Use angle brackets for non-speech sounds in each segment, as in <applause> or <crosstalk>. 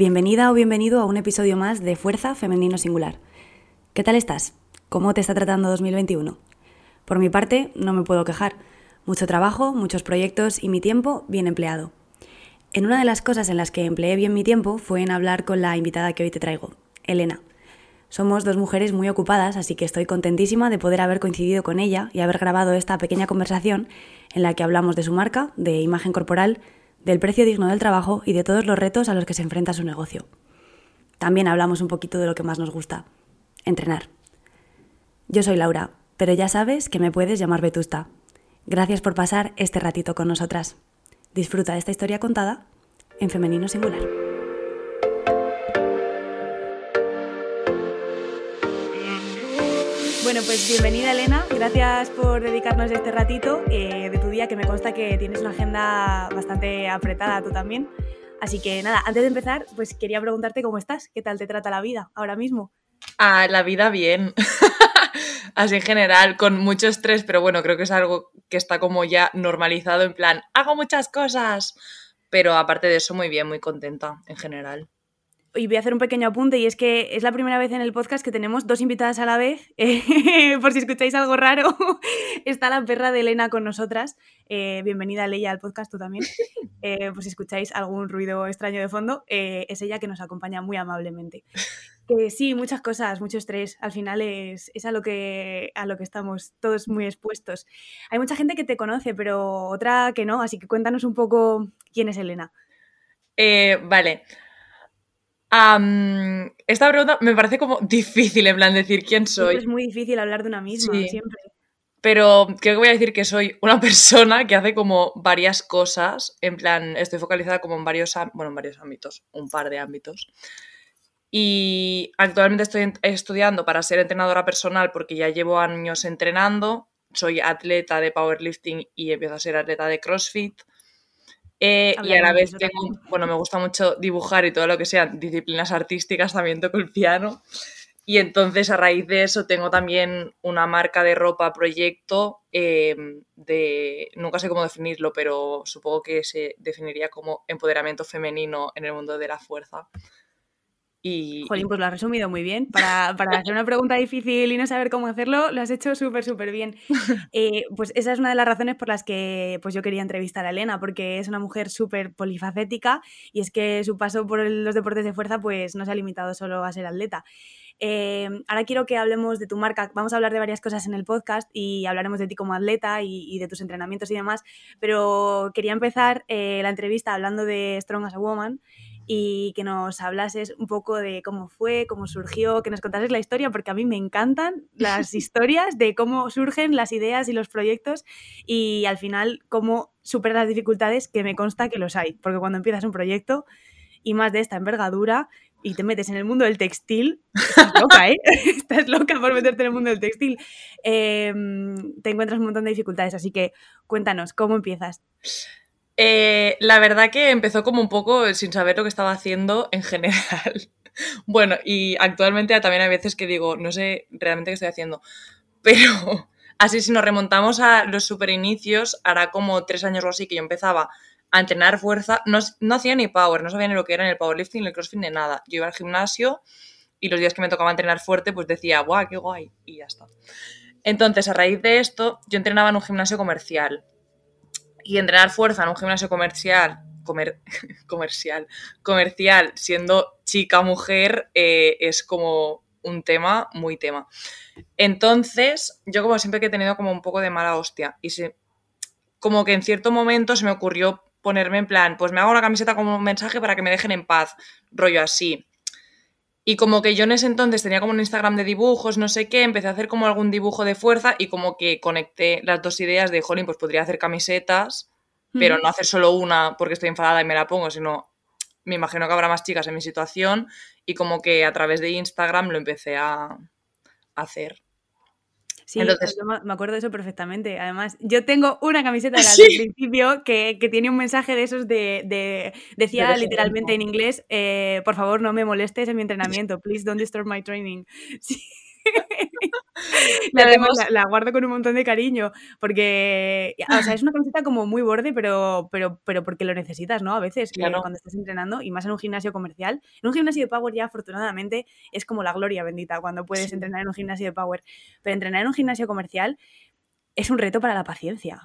Bienvenida o bienvenido a un episodio más de Fuerza Femenino Singular. ¿Qué tal estás? ¿Cómo te está tratando 2021? Por mi parte, no me puedo quejar. Mucho trabajo, muchos proyectos y mi tiempo bien empleado. En una de las cosas en las que empleé bien mi tiempo fue en hablar con la invitada que hoy te traigo, Elena. Somos dos mujeres muy ocupadas, así que estoy contentísima de poder haber coincidido con ella y haber grabado esta pequeña conversación en la que hablamos de su marca, de imagen corporal, del precio digno del trabajo y de todos los retos a los que se enfrenta su negocio. También hablamos un poquito de lo que más nos gusta, entrenar. Yo soy Laura, pero ya sabes que me puedes llamar Vetusta. Gracias por pasar este ratito con nosotras. Disfruta de esta historia contada en femenino singular. Bueno, pues bienvenida Elena, gracias por dedicarnos este ratito eh, de tu día, que me consta que tienes una agenda bastante apretada tú también. Así que nada, antes de empezar, pues quería preguntarte cómo estás, qué tal te trata la vida ahora mismo. Ah, la vida bien. <laughs> Así en general, con mucho estrés, pero bueno, creo que es algo que está como ya normalizado, en plan, hago muchas cosas. Pero aparte de eso, muy bien, muy contenta en general y voy a hacer un pequeño apunte y es que es la primera vez en el podcast que tenemos dos invitadas a la vez. <laughs> Eh, por si escucháis algo raro, <laughs> está la perra de Elena con nosotras. Eh, bienvenida Leia al podcast, tú también. <laughs> Eh, por si escucháis algún ruido extraño de fondo, es ella que nos acompaña muy amablemente. sí, muchas cosas, mucho estrés. Al final es, es, a, lo que, a lo que estamos todos muy expuestos. Hay mucha gente que te conoce, pero otra que no, así que cuéntanos un poco quién es Elena. vale esta pregunta me parece como <laughs> difícil, en plan, decir quién soy. Es muy difícil hablar de una misma, siempre. Pero creo que voy a decir que soy una <laughs> persona que hace como varias cosas. En plan, estoy focalizada como en varios, bueno, en varios ámbitos, un par de ámbitos. Y actualmente estoy estudiando para ser entrenadora personal porque ya llevo años entrenando. Soy atleta de powerlifting y empiezo a ser atleta de CrossFit. Eh, y a la vez tengo, bueno, me gusta mucho dibujar y todo lo que sean disciplinas artísticas, también toco el piano. Y entonces a raíz de eso tengo también una marca de ropa proyecto em, de, nunca sé cómo definirlo, pero supongo que se definiría como empoderamiento femenino en el mundo de la fuerza. Y, Jolín, pues lo has resumido muy bien. Para, para, hacer una pregunta difícil y no saber cómo hacerlo, lo has hecho súper, súper bien. <laughs> Eh, pues esa es una de las razones por las que pues yo quería entrevistar a Elena, porque es una mujer súper polifacética y es que su paso por los deportes de fuerza pues no se ha limitado solo a ser atleta. Eh, ahora quiero que hablemos de tu marca. Vamos a hablar de varias cosas en el podcast y hablaremos de ti como atleta y, de tus entrenamientos y demás, pero quería empezar eh, la entrevista hablando de Strong as a Woman y que nos hablases un poco de cómo fue, cómo surgió, que nos contases la historia, porque a mí me encantan las <laughs> historias de cómo surgen las ideas y los proyectos y al final cómo superas las dificultades, que me consta que los hay, porque cuando empiezas un proyecto y más de esta envergadura y te metes en el mundo del textil, estás loca, ¿eh? <laughs> estás loca por meterte en el mundo del textil, em, te encuentras un montón de dificultades, así que cuéntanos, ¿cómo empiezas? Eh, la verdad que empezó como un poco sin saber lo que estaba haciendo en general. <laughs> bueno, y actualmente también hay veces que digo, no sé realmente qué estoy haciendo. Pero <laughs> así si nos remontamos a los super inicios, hará como tres años o así que yo empezaba a entrenar fuerza. No, no hacía ni power, no sabía ni lo que era ni el powerlifting, ni el crossfit, ni nada. Yo iba al gimnasio y los días que me tocaba entrenar fuerte, pues decía, guau, qué guay, y ya está. Entonces, a raíz de esto, yo entrenaba en un gimnasio comercial y entrenar fuerza en un gimnasio comercial, <laughs> comercial, comercial, siendo chica mujer, eh, es como un tema, muy tema. Entonces, yo como siempre que he tenido como un poco de mala hostia, y como que en cierto momento se me ocurrió ponerme en plan, pues me hago una camiseta como un mensaje para que me dejen en paz, rollo así. Y como que yo en ese entonces tenía como un Instagram de dibujos, no sé qué, empecé a hacer como algún dibujo de fuerza y como que conecté las dos ideas de, jolín, pues podría hacer camisetas, pero no hacer solo una porque estoy enfadada y me la pongo, sino me imagino que habrá más chicas en mi situación y como que a través de Instagram lo empecé a hacer. Sí, me acuerdo de eso perfectamente. Además, yo tengo una camiseta de <laughs> la principio que, tiene un mensaje de esos de, decía literalmente en inglés, eh, por favor no me molestes en mi <laughs> entrenamiento, please don't disturb my training. <laughs> <laughs> la, guardo con un montón de cariño, porque, o sea, es una camiseta como muy borde, pero, pero, pero porque lo necesitas, ¿no? A veces, eh, cuando estás entrenando, y más en un gimnasio comercial. En un gimnasio de Power ya, afortunadamente, es como la gloria bendita cuando puedes entrenar en un gimnasio de Power. Pero entrenar en un gimnasio comercial es un reto para la paciencia.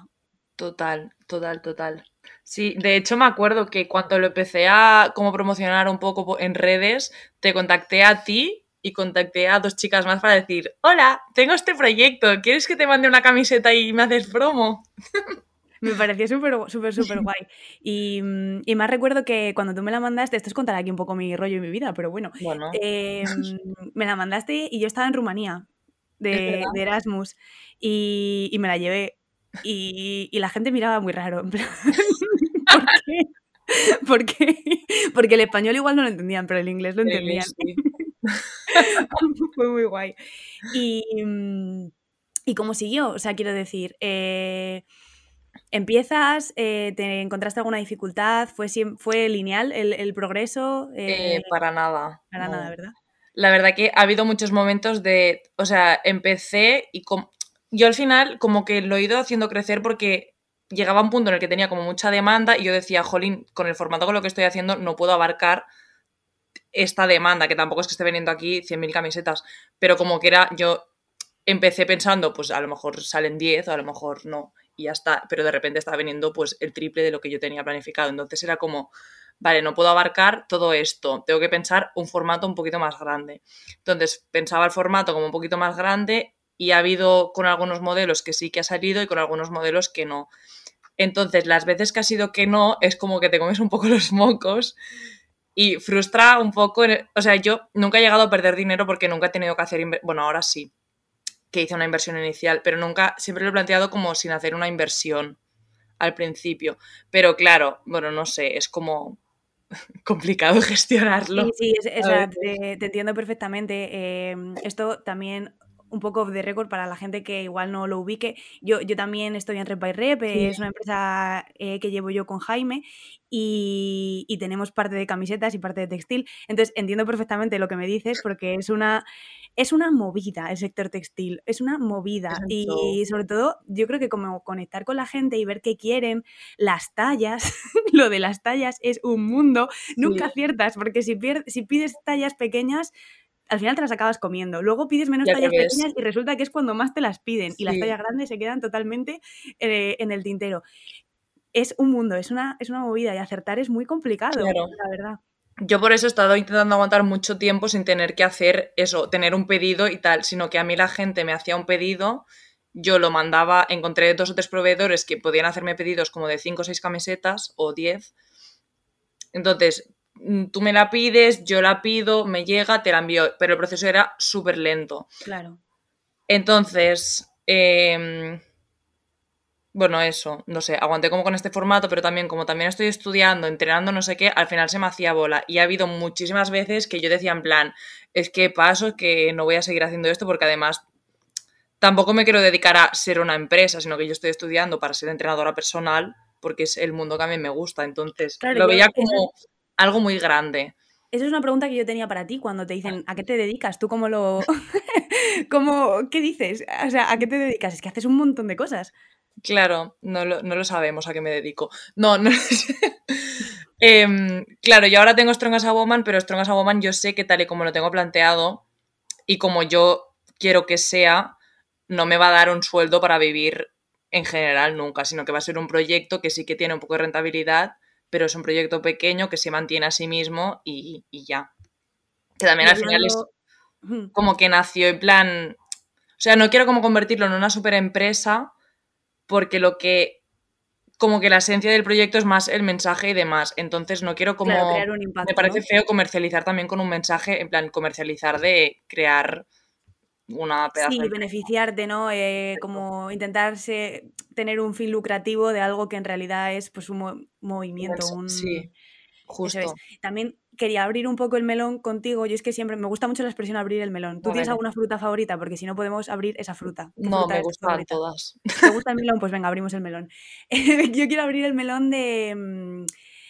Total, total, total. Sí, de hecho me acuerdo que cuando lo empecé a como promocionar un poco en redes, te contacté a ti y contacté a dos chicas más para decir, hola, tengo este proyecto, ¿quieres que te mande una camiseta y me haces promo? <laughs> Me pareció súper, súper, súper guay. Y, y, más recuerdo que cuando tú me la mandaste, esto es contar aquí un poco mi rollo y mi vida, pero bueno, em, <laughs> me la mandaste y yo estaba en Rumanía de, Erasmus y, y, me la llevé y, y, la gente miraba muy raro. <laughs> ¿Por qué? Porque, porque el español igual no lo entendían, pero el inglés lo entendían. <laughs> Fue muy guay. Y, mm, y cómo siguió, o sea, quiero decir, eh, empiezas, eh, ¿te encontraste alguna dificultad? ¿Fue, fue lineal el, progreso? Eh, para nada. Para nada, ¿verdad? La verdad que ha habido muchos momentos de, o sea, empecé y yo al final como que lo he ido haciendo crecer porque llegaba un punto en el que tenía como mucha demanda y yo decía, jolín, con el formato con lo que estoy haciendo no puedo abarcar esta demanda, que tampoco es que esté vendiendo aquí 100.000 camisetas, pero como que era, yo empecé pensando, pues a lo mejor salen 10 o a lo mejor no, y ya está, pero de repente estaba vendiendo pues el triple de lo que yo tenía planificado, entonces era como, vale, no puedo abarcar todo esto, tengo que pensar un formato un poquito más grande. Entonces pensaba el formato como un poquito más grande y ha habido con algunos modelos que sí que ha salido y con algunos modelos que no. Entonces, las veces que ha sido que no, es como que te comes un poco los mocos y frustra un poco, o sea, yo nunca he llegado a perder dinero porque nunca he tenido que hacer, bueno, ahora sí, que hice una inversión inicial, pero nunca, siempre lo he planteado como sin hacer una inversión al principio. Pero claro, bueno, no sé, es como <laughs> complicado <laughs> gestionarlo. Sí, sí, te, entiendo perfectamente. Em, esto también un poco de récord para la gente que igual no lo ubique. Yo, yo también estoy en Rep by Rep, es una empresa eh, que llevo yo con Jaime y, y, tenemos parte de camisetas y parte de textil. Entonces entiendo perfectamente lo que me dices porque es una, es una movida el sector textil, es una movida. Y sobre todo yo creo que como conectar con la gente y ver qué quieren, las tallas, <laughs> lo de las tallas es un mundo, nunca aciertas porque si, si pides tallas pequeñas al final te las acabas comiendo. Luego pides menos tallas pequeñas y resulta que es cuando más te las piden y las tallas grandes se quedan totalmente eh, en el tintero. Es un mundo, es una, es una movida y acertar es muy complicado, la verdad. Yo por eso he estado intentando aguantar mucho tiempo sin tener que hacer eso, tener un pedido y tal, sino que a mí la gente me hacía un pedido, yo lo mandaba, encontré dos o tres proveedores que podían hacerme pedidos como de cinco o seis camisetas o diez. Entonces, tú me la pides, yo la pido, me llega, te la envío, pero el proceso era súper lento. Claro. Entonces, em, bueno, eso, no sé, aguanté como con este formato, pero también como también estoy estudiando, entrenando, no sé qué, al final se me hacía bola. Y ha habido muchísimas veces que yo decía en plan, es que paso, que no voy a seguir haciendo esto porque además tampoco me quiero dedicar a ser una empresa, sino que yo estoy estudiando para ser entrenadora personal porque es el mundo que a mí me gusta. Entonces, lo veía como algo muy grande. Esa es una pregunta que yo tenía para ti cuando te dicen ¿a qué te dedicas? ¿Tú cómo lo... <laughs> cómo, ¿Qué dices? O sea, ¿a qué te dedicas? Es que haces un montón de cosas. Claro, no lo, sabemos a qué me dedico. No, no <laughs> em, claro, yo ahora tengo Strong as a Woman, pero Strong as a Woman yo sé que tal y como lo tengo planteado y como yo quiero que sea, no me va a dar un sueldo para vivir en general nunca, sino que va a ser un proyecto que sí que tiene un poco de rentabilidad pero es un proyecto pequeño que se mantiene a sí mismo y, ya. Que también al final es como que nació en plan, o sea, no quiero como convertirlo en una super empresa porque lo que como que la esencia del proyecto es más el mensaje y demás. Entonces no quiero como... me parece feo comercializar también con un mensaje, en plan, comercializar de crear una pedazo Sí, beneficiarte, ¿no? Eh, como intentarse tener un fin lucrativo de algo que en realidad es pues un movimiento, un... Sí, justo. También quería abrir un poco el melón contigo. Yo es que siempre me gusta mucho la expresión abrir el melón. ¿Tú tienes alguna fruta favorita? Porque si no podemos abrir esa fruta. No, me gustan todas. ¿Te gusta el melón? Pues venga, abrimos el melón. <laughs> Yo quiero abrir el melón de, mm,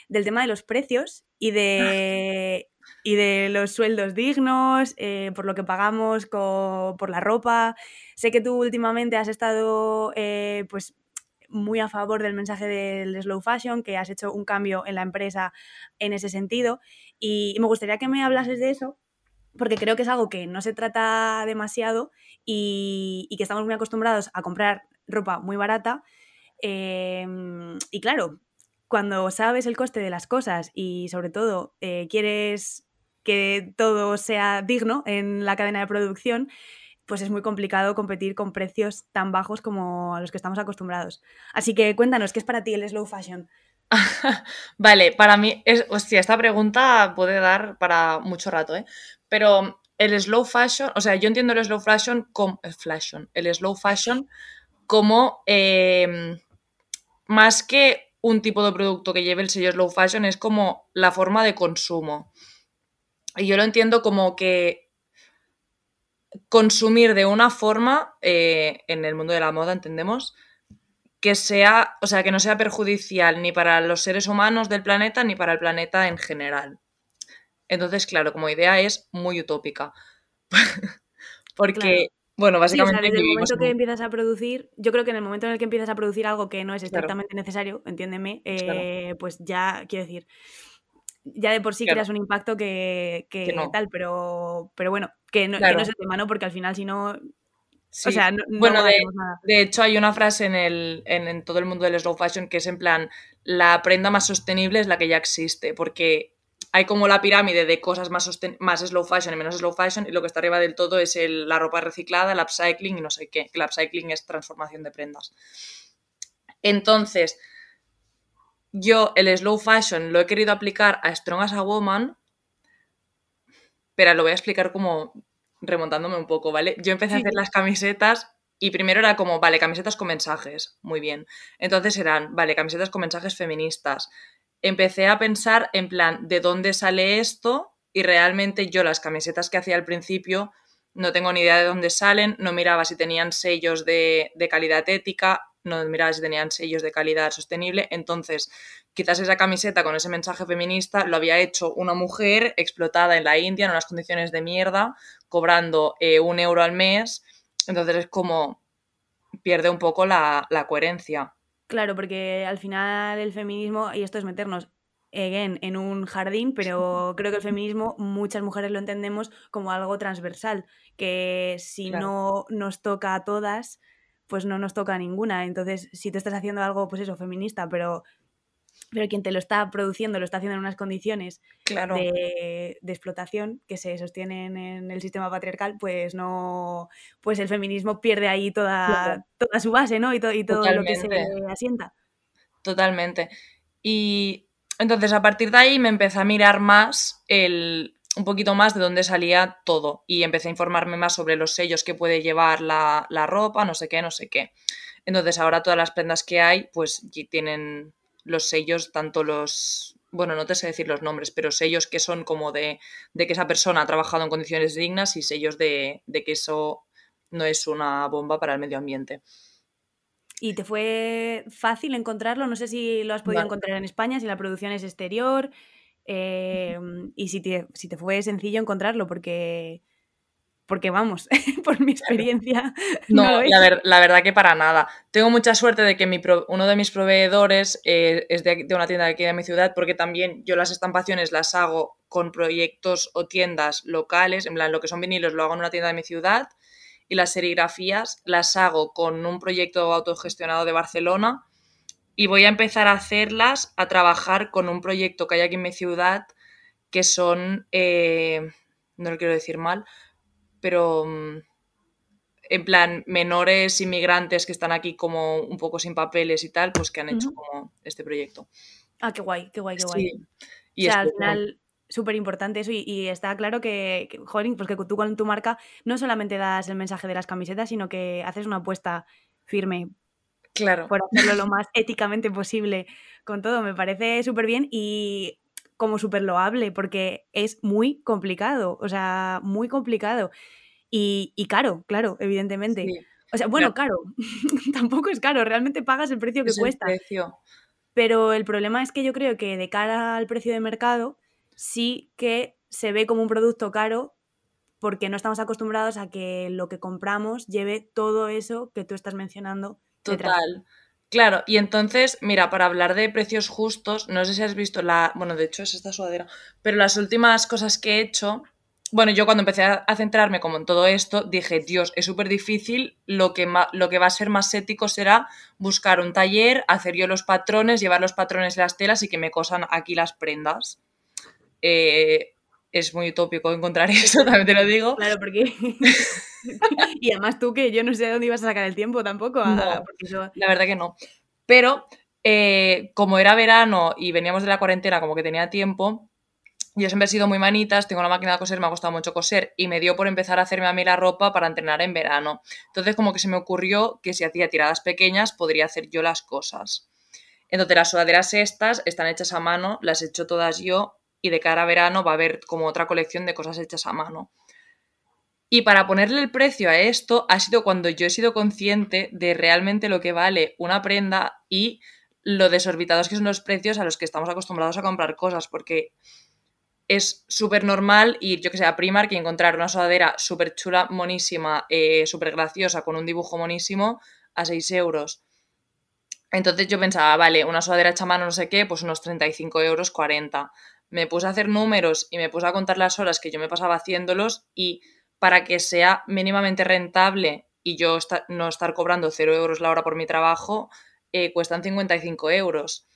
del tema de los precios y de y de los sueldos dignos, eh, por lo que pagamos por la ropa. Sé que tú últimamente has estado eh, pues muy a favor del mensaje del slow fashion, que has hecho un cambio en la empresa en ese sentido. Y, me gustaría que me hablases de eso, porque creo que es algo que no se trata demasiado y, que estamos muy acostumbrados a comprar ropa muy barata. Em, y claro, cuando sabes el coste de las cosas y sobre todo eh, quieres que todo sea digno en la cadena de producción, pues es muy complicado competir con precios tan bajos como a los que estamos acostumbrados. Así que cuéntanos, ¿qué es para ti el slow fashion? <laughs> vale, para mí, es, hostia, esta pregunta puede dar para mucho rato, ¿eh? Pero el slow fashion, o sea, yo entiendo el slow fashion como, el fashion, el slow fashion como em, más que un tipo de producto que lleve el sello slow fashion, es como la forma de consumo. Y yo lo entiendo como que consumir de una forma, eh, en el mundo de la moda entendemos, que sea, o sea, que no sea perjudicial ni para los seres humanos del planeta ni para el planeta en general. Entonces, claro, como idea es muy utópica. <laughs> Porque, bueno, básicamente. desde el momento que empiezas a producir, yo creo que en el momento en el que empiezas a producir algo que no es estrictamente necesario, entiéndeme, eh, pues ya, quiero decir, ya de por sí creas un impacto que, tal, pero, pero bueno, que no, es el tema, ¿no? Porque al final, si no. O sea, no, bueno, de, de, hecho, hay una frase en, el, en, todo el mundo del slow fashion que es en plan: la prenda más sostenible es la que ya existe, porque hay como la pirámide de cosas más, más slow fashion y menos slow fashion, y lo que está arriba del todo es la ropa reciclada, el upcycling y no sé qué. El upcycling es transformación de prendas. Entonces, yo el slow fashion lo he querido aplicar a Strong as a Woman, pero lo voy a explicar como remontándome un poco, ¿vale? Yo empecé a hacer las camisetas y primero era como, vale, camisetas con mensajes, muy bien. Entonces eran, vale, camisetas con mensajes feministas. Empecé a pensar en plan, ¿de dónde sale esto? Y realmente yo las camisetas que hacía al principio no tengo ni idea de dónde salen, no miraba si tenían sellos de, calidad ética, no miraba si tenían sellos de calidad sostenible. Entonces, quizás esa camiseta con ese mensaje feminista lo había hecho una mujer explotada en la India en unas condiciones de mierda, cobrando eh, un euro al mes. Entonces es como pierde un poco la, coherencia. Claro, porque al final el feminismo, y esto es meternos again, en un jardín, pero creo que el feminismo muchas mujeres lo entendemos como algo transversal, que si no nos toca a todas, pues no nos toca ninguna. Entonces, si tú estás haciendo algo, pues eso, feminista, pero, pero quien te lo está produciendo lo está haciendo en unas condiciones de, explotación que se sostienen en el sistema patriarcal, pues no, pues el feminismo pierde ahí toda, toda su base, ¿no? Y, y todo lo que se asienta. Totalmente. Y entonces a partir de ahí me empecé a mirar más el, un poquito más de dónde salía todo y empecé a informarme más sobre los sellos que puede llevar la, ropa, no sé qué, no sé qué. Entonces ahora todas las prendas que hay pues tienen los sellos, tanto los, bueno, no te sé decir los nombres, pero sellos que son como de, que esa persona ha trabajado en condiciones dignas y sellos de, que eso no es una bomba para el medio ambiente. ¿Y te fue fácil encontrarlo? No sé si lo has podido encontrar en España, si la producción es exterior. Em, y si te, si te fue sencillo encontrarlo, porque, porque vamos, <laughs> por mi experiencia. <laughs> No, la, verdad que para nada. Tengo mucha suerte de que mi uno de mis proveedores eh, es de, una tienda de aquí de mi ciudad, porque también yo las estampaciones las hago con proyectos o tiendas locales, en plan, lo que son vinilos lo hago en una tienda de mi ciudad, y las serigrafías las hago con un proyecto autogestionado de Barcelona y voy a empezar a hacerlas, a trabajar con un proyecto que hay aquí en mi ciudad, que son, eh, no lo quiero decir mal, pero mm, en plan menores inmigrantes que están aquí como un poco sin papeles y tal, pues que han hecho como este proyecto. Ah, qué guay, qué guay, qué guay. Y o sea, al final súper importante eso y, está claro que, que, joder, pues que tú con tu marca no solamente das el mensaje de las camisetas, sino que haces una apuesta firme Claro. Por hacerlo lo más <laughs> éticamente posible con todo. Me parece súper bien y como súper loable porque es muy complicado, o sea, muy complicado. Y, caro, claro, evidentemente. O sea, bueno, caro. <laughs> Tampoco es caro, realmente pagas el precio que cuesta. Pero el problema es que yo creo que de cara al precio de mercado, sí que se ve como un producto caro porque no estamos acostumbrados a que lo que compramos lleve todo eso que tú estás mencionando. Total. Claro, y entonces, mira, para hablar de precios justos, no sé si has visto la, bueno, de hecho es esta sudadera, pero las últimas cosas que he hecho, bueno, yo cuando empecé a centrarme como en todo esto, dije, Dios, es súper difícil, lo que, lo que va a ser más ético será buscar un taller, hacer yo los patrones, llevar los patrones y las telas y que me cosan aquí las prendas. Eh, es muy utópico encontrar <laughs> eso, también te lo digo. Claro, porque... <laughs> y además tú que yo no sé de dónde ibas a sacar el tiempo tampoco. La verdad que no. Pero eh, como era verano y veníamos de la cuarentena, como que tenía tiempo, yo siempre he sido muy manitas, tengo la máquina de coser, me ha gustado mucho coser y me dio por empezar a hacerme a mí la ropa para entrenar en verano. Entonces como que se me ocurrió que si hacía tiradas pequeñas podría hacer yo las cosas. Entonces las sudaderas estas están hechas a mano, las he hecho todas yo y de cara a verano va a haber como otra colección de cosas hechas a mano. Y para ponerle el precio a esto ha sido cuando yo he sido consciente de realmente lo que vale una prenda y lo desorbitados que son los precios a los que estamos acostumbrados a comprar cosas, porque es súper normal ir, yo que sé, a Primark y encontrar una sudadera súper chula, monísima, eh, súper graciosa, con un dibujo monísimo, a 6 euros. Entonces yo pensaba, vale, una sudadera hecha a mano, no sé qué, pues unos 35 euros, 40 me puse a hacer números y me puse a contar las horas que yo me pasaba haciéndolos y para que sea mínimamente rentable y yo no estar cobrando 0 euros la hora por mi trabajo, eh, cuestan 55 euros.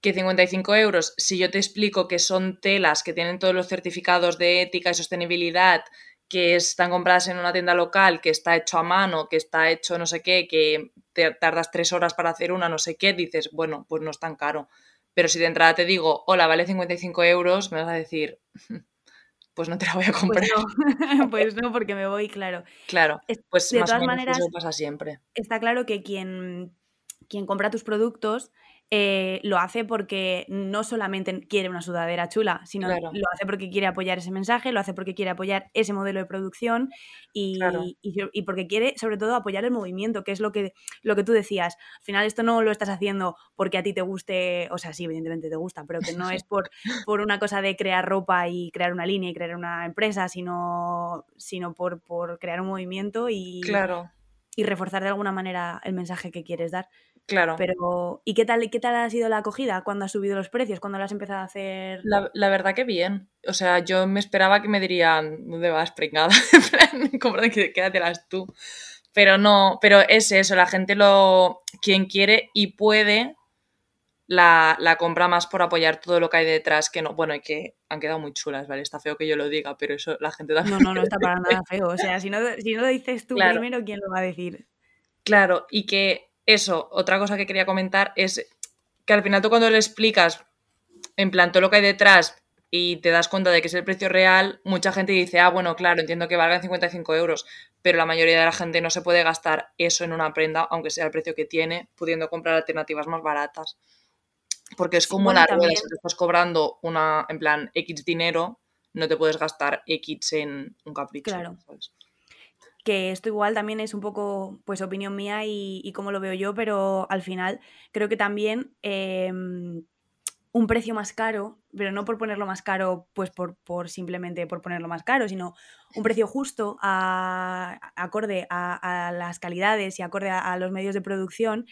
Que 55 euros, si yo te explico que son telas que tienen todos los certificados de ética y sostenibilidad, que están compradas en una tienda local, que está hecho a mano, que está hecho no sé qué, que tardas tres horas para hacer una, no sé qué, dices, bueno, pues no es tan caro. Pero si de entrada te digo, hola, vale 55 euros, me vas a decir, <laughs> pues no te la voy a pues comprar. <laughs> Pues no, porque me voy, claro. Claro, pues de todas maneras, eso pasa siempre. Está claro que quien, quien compra tus productos eh, lo hace porque no solamente quiere una sudadera chula, sino lo hace porque quiere apoyar ese mensaje, lo hace porque quiere apoyar ese modelo de producción y, y, porque quiere sobre todo apoyar el movimiento, que es lo que, lo que tú decías. Al final esto no lo estás haciendo porque a ti te guste, o sea, sí, evidentemente te gusta, pero que no es por, <laughs> por una cosa de crear ropa y crear una línea y crear una empresa, sino, sino por, por crear un movimiento y, claro. y reforzar de alguna manera el mensaje que quieres dar. Claro. Pero, ¿y qué tal, qué tal ha sido la acogida cuando has subido los precios? ¿Cuándo lo has empezado a hacer? La, verdad que bien. O sea, yo me esperaba que me dirían, ¿dónde vas, pringada? <laughs> Quédatelas tú. Pero no, pero es eso, la gente lo. Quien quiere y puede la, compra más por apoyar todo lo que hay detrás, que no. Bueno, y que han quedado muy chulas, ¿vale? Está feo que yo lo diga, pero eso la gente también. No, no, no está para <laughs> nada feo. O sea, si no, si no lo dices tú primero, ¿quién lo va a decir? Claro, y que eso, otra cosa que quería comentar es que al final tú cuando le explicas en plan todo lo que hay detrás y te das cuenta de que es el precio real, mucha gente dice, ah, bueno, claro, entiendo que valgan 55 euros, pero la mayoría de la gente no se puede gastar eso en una prenda, aunque sea el precio que tiene, pudiendo comprar alternativas más baratas. Porque es como la rueda, si te estás cobrando una, en plan, X dinero, no te puedes gastar X en un capricho. Claro que esto igual también es un poco pues opinión mía y, y cómo lo veo yo, pero al final creo que también em, un precio más caro, pero no por ponerlo más caro, pues por, por simplemente por ponerlo más caro, sino un precio justo a, acorde a, las calidades y acorde a, los medios de producción,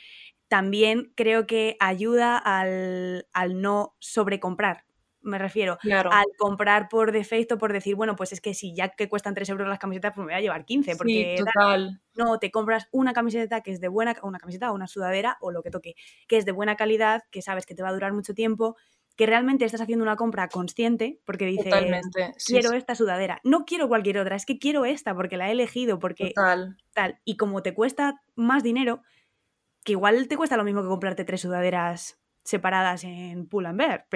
también creo que ayuda al, al no sobrecomprar me refiero al comprar por defecto, por decir, bueno, pues es que si ya que cuestan 3 euros las camisetas, pues me voy a llevar 15. Porque no, te compras una camiseta que es de buena, una camiseta o una sudadera o lo que toque, que es de buena calidad, que sabes que te va a durar mucho tiempo, que realmente estás haciendo una compra consciente, porque dices, quiero esta sudadera, no quiero cualquier otra, es que quiero esta porque la he elegido, porque tal. Y como te cuesta más dinero, que igual te cuesta lo mismo que comprarte tres sudaderas separadas en Pull and Bear,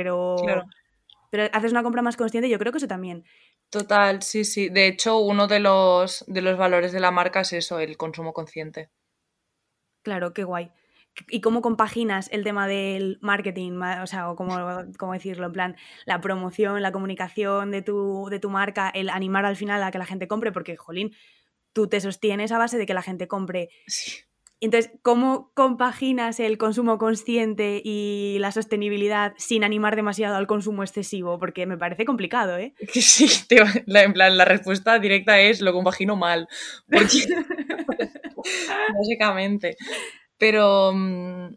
pero haces una compra más consciente, yo creo que eso también. Total, sí, sí. De hecho, uno de los, de los valores de la marca es eso, el consumo consciente. Claro, qué guay. ¿Y cómo compaginas el tema del marketing? O sea, o cómo, cómo, decirlo, en plan, la promoción, la comunicación de tu, de tu marca, el animar al final a que la gente compre, porque, jolín, tú te sostienes a base de que la gente compre. Entonces, ¿cómo compaginas el consumo consciente y la sostenibilidad sin animar demasiado al consumo excesivo? Porque me parece complicado, ¿eh? <laughs> Sí, la, en plan, la respuesta directa es lo compagino mal. <laughs> básicamente. Pero, mm,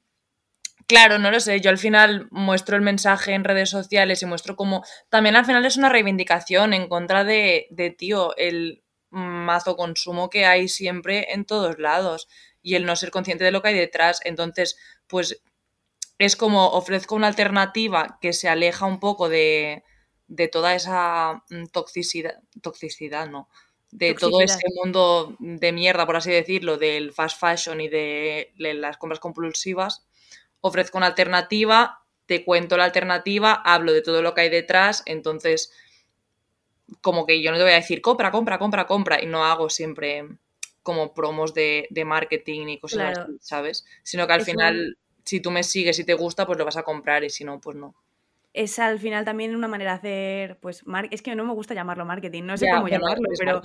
claro, no lo sé. Yo al final muestro el mensaje en redes sociales y muestro cómo. También al final es una reivindicación en contra de, de tío, el mazo consumo que hay siempre en todos lados y el no ser consciente de lo que hay detrás. Entonces, pues es como ofrezco una alternativa que se aleja un poco de, toda esa mm, toxicidad, toxicidad, ¿no? De todo ese mundo de mierda, por así decirlo, del fast fashion y de, las compras compulsivas. Ofrezco una alternativa, te cuento la alternativa, hablo de todo lo que hay detrás, entonces como que yo no te voy a decir compra, compra, compra, compra y no hago siempre como promos de, marketing y cosas así, ¿sabes? Sino que al final, si tú me sigues y te gusta, pues lo vas a comprar y si no, pues no. Es al final también una manera de hacer, pues, es que no me gusta llamarlo marketing, no sé cómo llamarlo, pero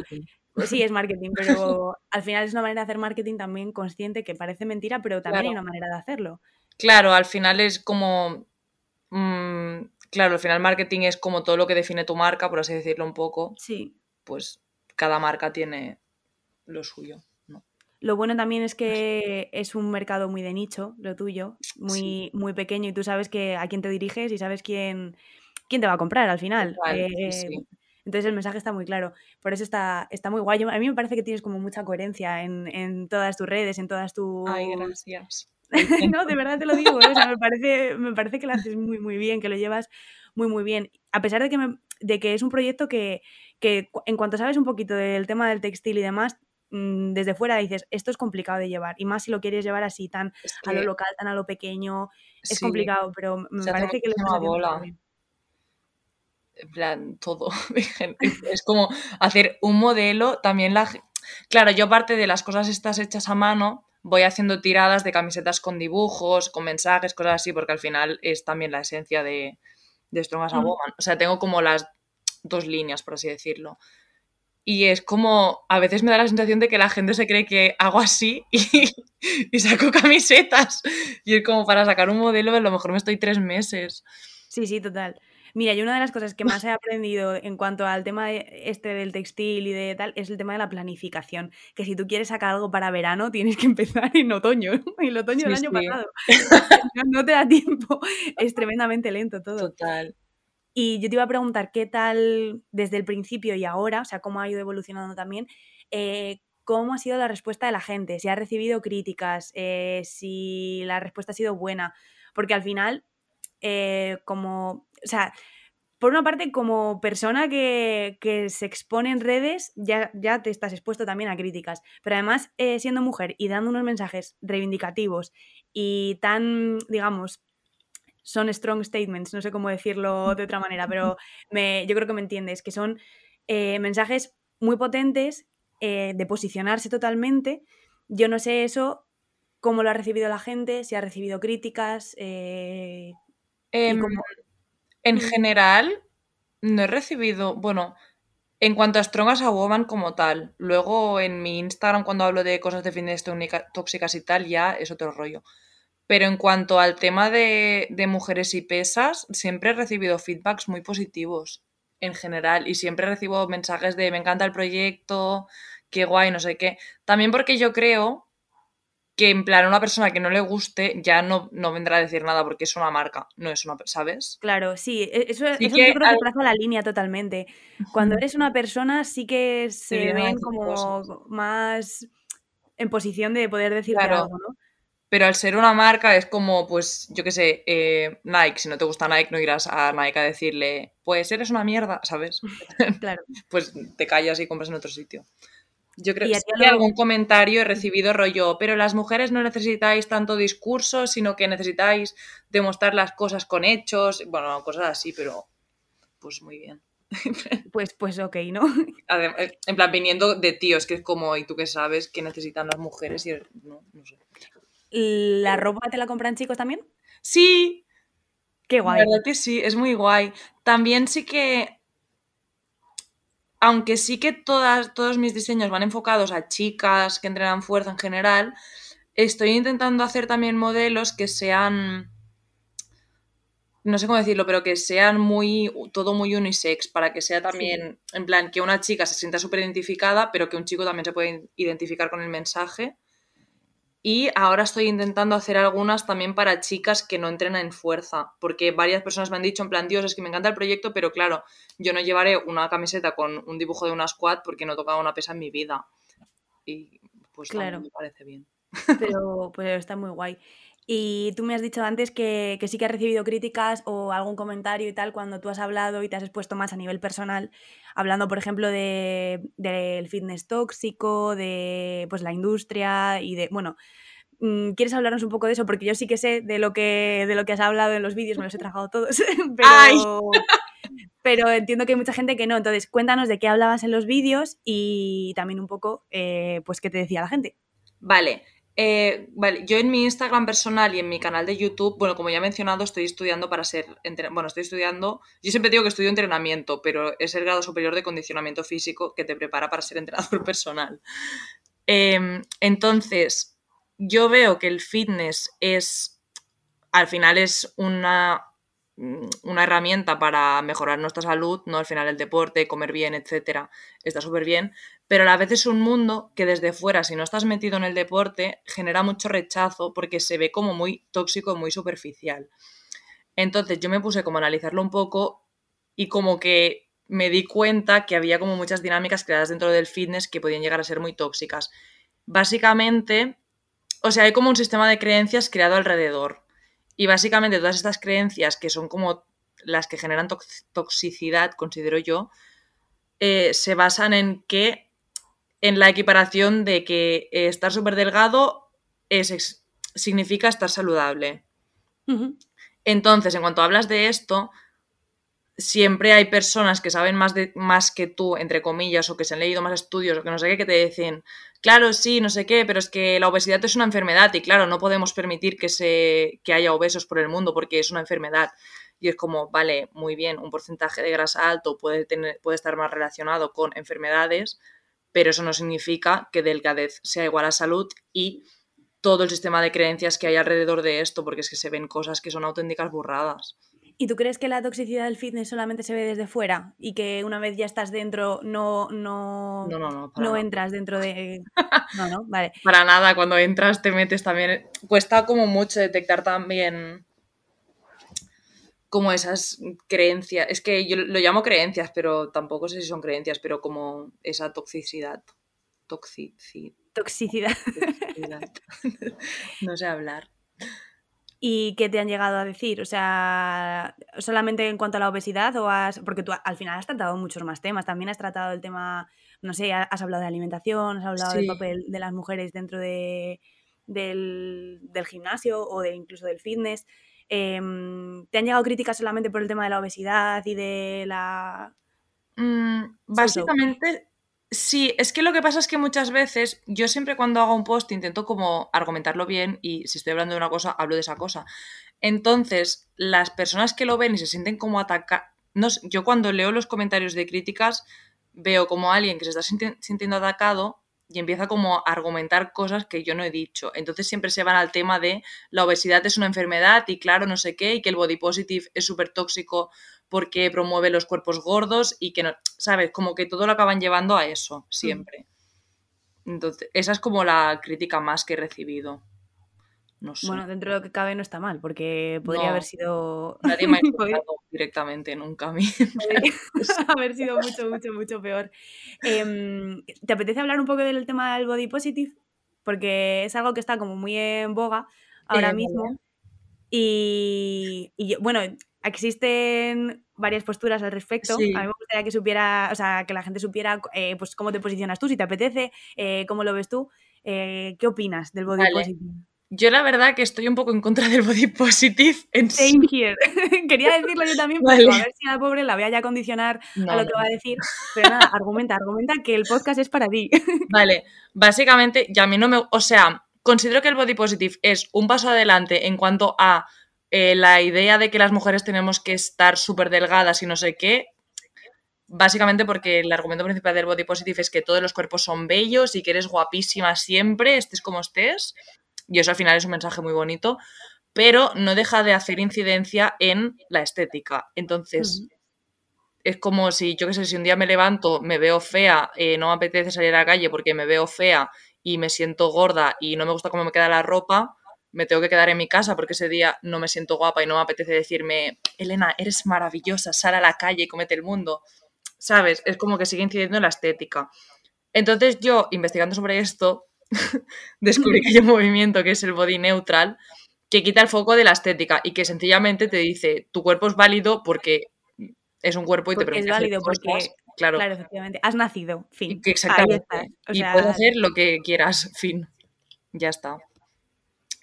sí, es marketing, pero <laughs> al final es una manera de hacer marketing también consciente que parece mentira, pero también hay una manera de hacerlo. Claro, al final es como, mm, claro, al final marketing es como todo lo que define tu marca, por así decirlo un poco. Sí. Pues cada marca tiene lo suyo. ¿no? Lo bueno también es que es un mercado muy de nicho, lo tuyo, muy, muy pequeño y tú sabes que a quién te diriges y sabes quién, quién te va a comprar al final. Eh, entonces el mensaje está muy claro. Por eso está, está muy guay. a mí me parece que tienes como mucha coherencia en, todas tus redes, en todas tus... Ay, gracias. <laughs> no, de verdad te lo digo. ¿eh? me, parece, me parece que lo haces muy, muy bien, que lo llevas muy, muy bien. A pesar de que, de que es un proyecto que, que en cuanto sabes un poquito del tema del textil y demás, Mm, desde fuera dices, esto es complicado de llevar, y más si lo quieres llevar así tan a lo local, tan a lo pequeño, es complicado, pero me parece que lo una bola. En plan, todo. <laughs> es como hacer un modelo, también la... Claro, yo aparte de las cosas estas hechas a mano, voy haciendo tiradas de camisetas con dibujos, con mensajes, cosas así, porque al final es también la esencia de, de Strong as a Woman. O sea, tengo como las dos líneas, por así decirlo. Y es como, a veces me da la sensación de que la gente se cree que hago así <laughs> y, saco camisetas. Y es como para sacar un modelo, a lo mejor me estoy tres meses. Sí, sí, total. Mira, y una de las cosas que más he aprendido en cuanto al tema este del textil y de tal es el tema de la planificación. Que si tú quieres sacar algo para verano, tienes que <laughs> empezar en otoño, en el otoño del año pasado. <laughs> no, te da tiempo. Es tremendamente lento todo. Total. Y yo te iba a preguntar qué tal desde el principio y ahora, o sea, cómo ha ido evolucionando también, eh, cómo ha sido la respuesta de la gente, si ha recibido críticas, eh, si la respuesta ha sido buena, porque al final, eh, como, o sea, por una parte, como persona que, se expone en redes, ya, ya, te estás expuesto también a críticas. Pero además, siendo mujer y dando unos mensajes reivindicativos y tan, digamos, son strong statements, no sé cómo decirlo de otra manera, pero <laughs> me, yo creo que me entiendes, que son eh, mensajes muy potentes eh, de posicionarse totalmente. Yo no sé eso, cómo lo ha recibido la gente, si ha recibido críticas. Eh, em, en general, no he recibido, bueno, en cuanto a Strong as a Woman como tal, luego en mi Instagram cuando hablo de cosas de fines tóxicas y tal, ya es otro rollo. Pero en cuanto al tema de, mujeres y pesas, siempre he recibido feedbacks muy positivos en general y siempre recibo mensajes de me encanta el proyecto, qué guay, no sé qué. También porque yo creo que en plan una persona que no le guste ya no, no vendrá a decir nada porque es una marca, no es una, ¿sabes? Claro, sí, e, eso, eso yo creo que traza la línea totalmente. Cuando eres una persona sí que se ven como más en posición de poder decirte algo, ¿no? Pero al ser una marca es como, pues, yo qué sé, eh, Nike, si no te gusta Nike, no irás a Nike a decirle, pues eres una mierda, ¿sabes? <laughs> Claro. pues te callas y compras en otro sitio. Yo creo que algún comentario he recibido rollo, pero las mujeres no necesitáis tanto discurso, sino que necesitáis demostrar las cosas con hechos, bueno, cosas así, pero pues muy bien. <laughs> Pues, pues ok, ¿no? En plan, viniendo de tíos, que es como, ¿y tú qué sabes que necesitan las mujeres? Y no, no sé. ¿La ropa te la compran chicos también? Sí. Qué guay. La verdad que sí, es muy guay. También sí que. Aunque sí que todas, todos mis diseños van enfocados a chicas que entrenan fuerza en general, estoy intentando hacer también modelos que sean no sé cómo decirlo, pero que sean muy, todo muy unisex, para que sea también, en plan, que una chica se sienta súper identificada, pero que un chico también se pueda identificar con el mensaje. Y ahora estoy intentando hacer algunas también para chicas que no entrenan en fuerza, porque varias personas me han dicho en plan, Dios, es que me encanta el proyecto, pero claro, yo no llevaré una camiseta con un dibujo de una squad porque no he tocado una pesa en mi vida. Y pues claro. me parece bien. Pero, pero está muy guay. Y tú me has dicho antes que, sí que has recibido críticas o algún comentario y tal cuando tú has hablado y te has expuesto más a nivel personal, hablando, por ejemplo, del de, fitness tóxico, de pues, la industria y de, bueno, mm, ¿quieres hablarnos un poco de eso? Porque yo sí que sé de lo que, de lo que has hablado en los vídeos, me los he trabajado todos, <laughs> pero, pero entiendo que hay mucha gente que no. Entonces, cuéntanos de qué hablabas en los vídeos y también un poco, eh, pues, qué te decía la gente. Vale, eh, yo en mi Instagram personal y en mi canal de YouTube, bueno, como ya he mencionado, estoy estudiando para ser, bueno, estoy estudiando, yo siempre digo que estudio entrenamiento, pero es el grado superior de condicionamiento físico que te prepara para ser entrenador <laughs> personal. Em, entonces, yo veo que el fitness es, al final es una, una herramienta para mejorar nuestra salud, ¿no? Al final el deporte, comer bien, etcétera, está súper bien, pero a la vez es un mundo que desde fuera, si no estás metido en el deporte, genera mucho rechazo porque se ve como muy tóxico, muy superficial. Entonces yo me puse como a analizarlo un poco y como que me di cuenta que había como muchas dinámicas creadas dentro del fitness que podían llegar a ser muy tóxicas. Básicamente, o sea, hay como un sistema de creencias creado alrededor. Y básicamente todas estas creencias que son como las que generan toxicidad, considero yo, eh, se basan en que en la equiparación de que eh, estar súper delgado es, significa estar saludable. Entonces, en cuanto hablas de esto, siempre hay personas que saben más, de, más que tú, entre comillas, o que se han leído más estudios, o que no sé qué, que te dicen, claro, sí, no sé qué, pero es que la obesidad es una enfermedad y claro, no podemos permitir que, se, que haya obesos por el mundo porque es una enfermedad. Y es como, vale, muy bien, un porcentaje de grasa alto puede, tener, puede estar más relacionado con enfermedades, pero eso no significa que delgadez sea igual a salud y todo el sistema de creencias que hay alrededor de esto, porque es que se ven cosas que son auténticas burradas. ¿Y tú crees que la toxicidad del fitness solamente se ve desde fuera y que una vez ya estás dentro no, no, no, entras dentro de... <laughs> No, no, vale. Para nada, cuando entras te metes también... Cuesta como mucho detectar también como esas creencias, es que yo lo llamo creencias, pero tampoco sé si son creencias, pero como esa toxicidad. Toxicidad. Toxicidad. <laughs> no sé hablar. ¿Y qué te han llegado a decir? O sea, solamente en cuanto a la obesidad o has... Porque tú al final has tratado muchos más temas, también has tratado el tema, no sé, has hablado de alimentación, has hablado del papel de las mujeres dentro de, del, del, gimnasio o de incluso del fitness. Em, ¿Te han llegado críticas solamente por el tema de la obesidad y de la... Mm, básicamente, sí, es que lo que pasa es que muchas veces yo siempre cuando hago un post intento como argumentarlo bien y si estoy hablando de una cosa, hablo de esa cosa. Entonces, las personas que lo ven y se sienten como atacadas... No, yo cuando leo los comentarios de críticas veo como alguien que se está sintiendo atacado y empieza como a argumentar cosas que yo no he dicho. Entonces siempre se van al tema de la obesidad es una enfermedad y claro, no sé qué, y que el body positive es súper tóxico porque promueve los cuerpos gordos y que no, ¿sabes? Como que todo lo acaban llevando a eso, siempre. Entonces, esa es como la crítica más que he recibido. Bueno, dentro de lo que cabe no está mal, porque podría haber sido. <laughs> Nadie me ha <laughs> directamente nunca a mí. Podría <laughs> haber sido mucho, mucho, mucho peor. Em, ¿Te apetece hablar un poco del tema del body positive? Porque es algo que está como muy en boga ahora eh, mismo. Y, bueno, existen varias posturas al respecto. A mí me gustaría que supiera, o sea, que la gente supiera eh, pues cómo te posicionas tú, si te apetece, eh, cómo lo ves tú. ¿Qué opinas del body positive? Yo la verdad que estoy un poco en contra del body positive en Same here. <laughs> Quería decirlo yo también, pero a ver si a la pobre la voy a ya condicionar a lo que va a decir. Pero nada, argumenta, argumenta que el podcast es para ti. <laughs> Vale, básicamente, ya a mí no me... O sea, considero que el body positive es un paso adelante en cuanto a eh, la idea de que las mujeres tenemos que estar súper delgadas y no sé qué. Básicamente porque el argumento principal del body positive es que todos los cuerpos son bellos y que eres guapísima siempre, estés como estés Y eso al final es un mensaje muy bonito, pero no deja de hacer incidencia en la estética. Entonces, es como si, yo qué sé, si un día me levanto, me veo fea, eh, no me apetece salir a la calle porque me veo fea y me siento gorda y no me gusta cómo me queda la ropa, me tengo que quedar en mi casa porque ese día no me siento guapa y no me apetece decirme, Elena, eres maravillosa, sal a la calle y comete el mundo. ¿Sabes? Es como que sigue incidiendo en la estética. Entonces yo, investigando sobre esto, <laughs> descubrí que hay un movimiento que es el body neutral, que quita el foco de la estética y que sencillamente te dice, tu cuerpo es válido porque es un cuerpo y te permite. Es válido porque, claro. efectivamente, has nacido, fin. Exactamente. y puedes hacer lo que quieras, fin. Ya está.